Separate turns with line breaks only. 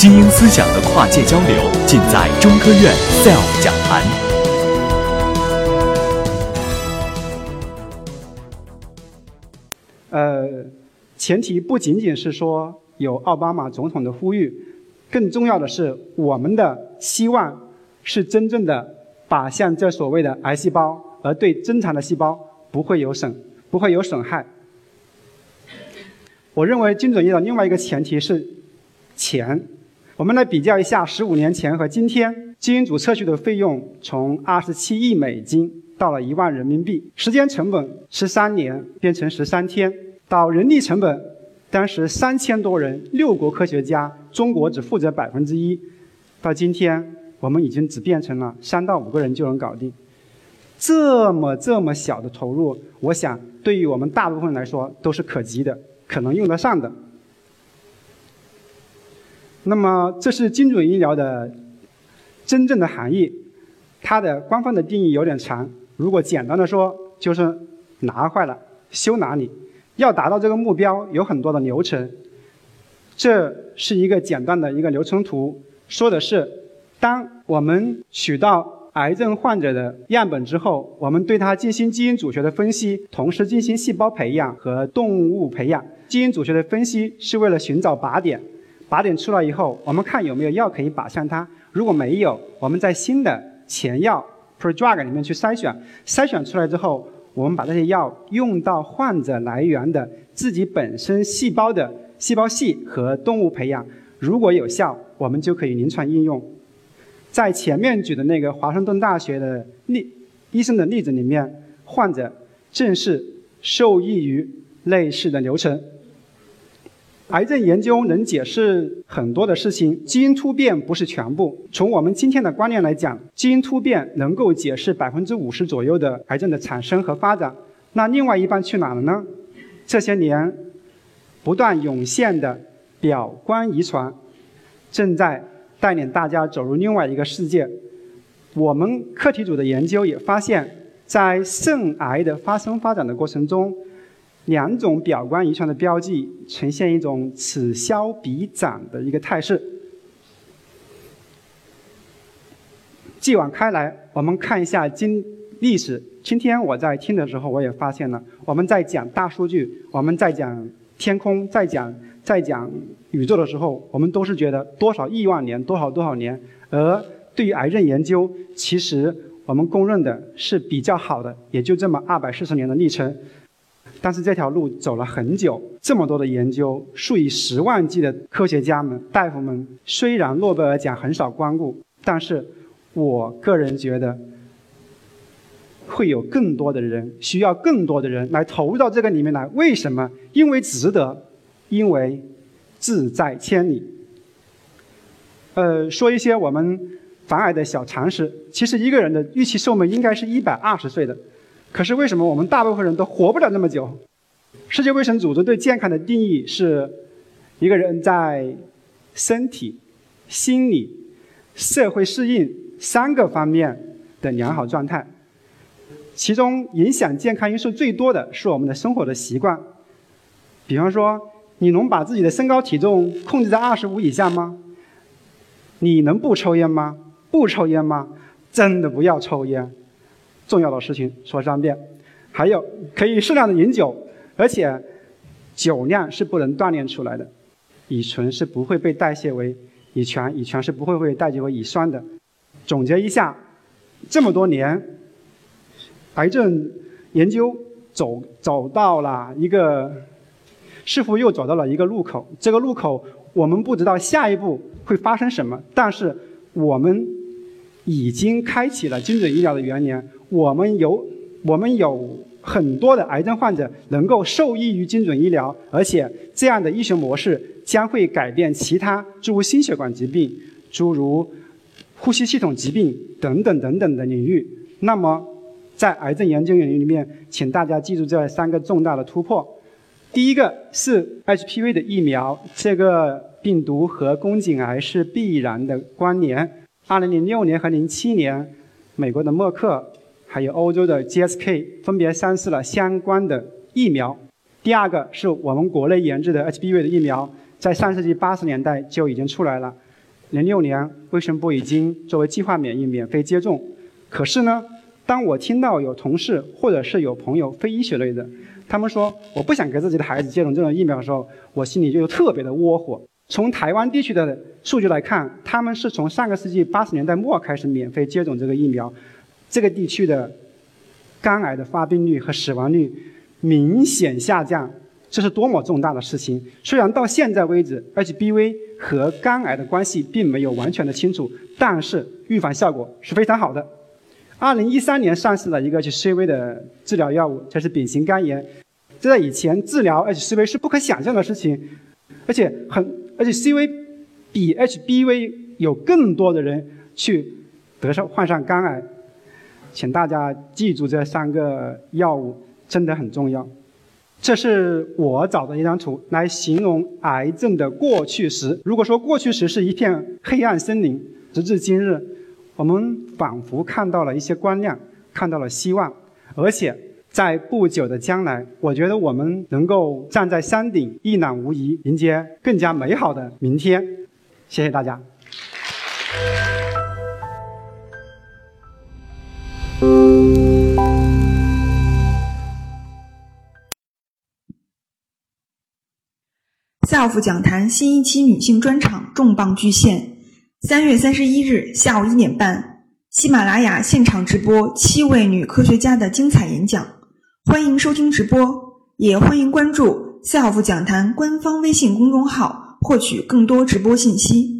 精英思想的跨界交流，尽在中科院 SELF 讲坛。
呃，前提不仅仅是说有奥巴马总统的呼吁，更重要的是我们的希望是真正的靶向这所谓的癌细胞，而对正常的细胞不会有损，不会有损害。我认为精准医疗另外一个前提是钱。我们来比较一下十五年前和今天，基因组测序的费用从二十七亿美金到了一万人民币，时间成本十三年变成十三天，到人力成本，当时三千多人，六国科学家，中国只负责百分之一，到今天我们已经只变成了三到五个人就能搞定，这么这么小的投入，我想对于我们大部分来说都是可及的，可能用得上的。那么，这是精准医疗的真正的含义。它的官方的定义有点长，如果简单的说，就是拿坏了修哪里。要达到这个目标，有很多的流程。这是一个简单的一个流程图，说的是，当我们取到癌症患者的样本之后，我们对它进行基因组学的分析，同时进行细胞培养和动物培养。基因组学的分析是为了寻找靶点。靶点出来以后，我们看有没有药可以靶向它。如果没有，我们在新的前药 prodrug 里面去筛选，筛选出来之后，我们把这些药用到患者来源的自己本身细胞的细胞系和动物培养。如果有效，我们就可以临床应用。在前面举的那个华盛顿大学的例医生的例子里面，患者正是受益于类似的流程。癌症研究能解释很多的事情，基因突变不是全部。从我们今天的观念来讲，基因突变能够解释百分之五十左右的癌症的产生和发展。那另外一半去哪了呢？这些年不断涌现的表观遗传，正在带领大家走入另外一个世界。我们课题组的研究也发现，在肾癌的发生发展的过程中。两种表观遗传的标记呈现一种此消彼长的一个态势。继往开来，我们看一下今历史。今天我在听的时候，我也发现了，我们在讲大数据，我们在讲天空，在讲在讲宇宙的时候，我们都是觉得多少亿万年，多少多少年。而对于癌症研究，其实我们公认的是比较好的，也就这么二百四十年的历程。但是这条路走了很久，这么多的研究，数以十万计的科学家们、大夫们，虽然诺贝尔奖很少光顾，但是我个人觉得，会有更多的人需要更多的人来投入到这个里面来。为什么？因为值得，因为志在千里。呃，说一些我们防癌的小常识。其实一个人的预期寿命应该是一百二十岁的。可是为什么我们大部分人都活不了那么久？世界卫生组织对健康的定义是，一个人在身体、心理、社会适应三个方面的良好状态。其中影响健康因素最多的是我们的生活的习惯。比方说，你能把自己的身高体重控制在二十五以下吗？你能不抽烟吗？不抽烟吗？真的不要抽烟。重要的事情说三遍，还有可以适量的饮酒，而且酒量是不能锻炼出来的，乙醇是不会被代谢为乙醛，乙醛是不会被代谢为乙酸的。总结一下，这么多年，癌症研究走走到了一个，似乎又走到了一个路口。这个路口我们不知道下一步会发生什么，但是我们已经开启了精准医疗的元年。我们有我们有很多的癌症患者能够受益于精准医疗，而且这样的医学模式将会改变其他诸如心血管疾病、诸如呼吸系统疾病等等等等的领域。那么，在癌症研究领域里面，请大家记住这三个重大的突破。第一个是 HPV 的疫苗，这个病毒和宫颈癌是必然的关联。2006年和07年，美国的默克。还有欧洲的 GSK 分别上市了相关的疫苗。第二个是我们国内研制的 HPV 的疫苗，在上世纪八十年代就已经出来了。零六年卫生部已经作为计划免疫免费接种。可是呢，当我听到有同事或者是有朋友非医学类的，他们说我不想给自己的孩子接种这种疫苗的时候，我心里就特别的窝火。从台湾地区的数据来看，他们是从上个世纪八十年代末开始免费接种这个疫苗，这个地区的肝癌的发病率和死亡率明显下降。这是多么重大的事情！虽然到现在为止，HBV 和肝癌的关系并没有完全的清楚，但是预防效果是非常好的。二零一三年上市了一个 HCV 的治疗药物，这是丙型肝炎。这在以前治疗 HCV 是不可想象的事情，而且很，而且 CV 比 HBV 有更多的人去得上患上肝癌。请大家记住这三个药物真的很重要。这是我找的一张图，来形容癌症的过去时。如果说过去时是一片黑暗森林，直至今日，我们仿佛看到了一些光亮，看到了希望。而且在不久的将来，我觉得我们能够站在山顶，一览无遗，迎接更加美好的明天。谢谢大家。
SELF 讲坛新一期女性专场重磅巨献，三月三十一日下午一点半，喜马拉雅现场直播七位女科学家的精彩演讲，欢迎收听直播，也欢迎关注 SELF 讲坛官方微信公众号，获取更多直播信息。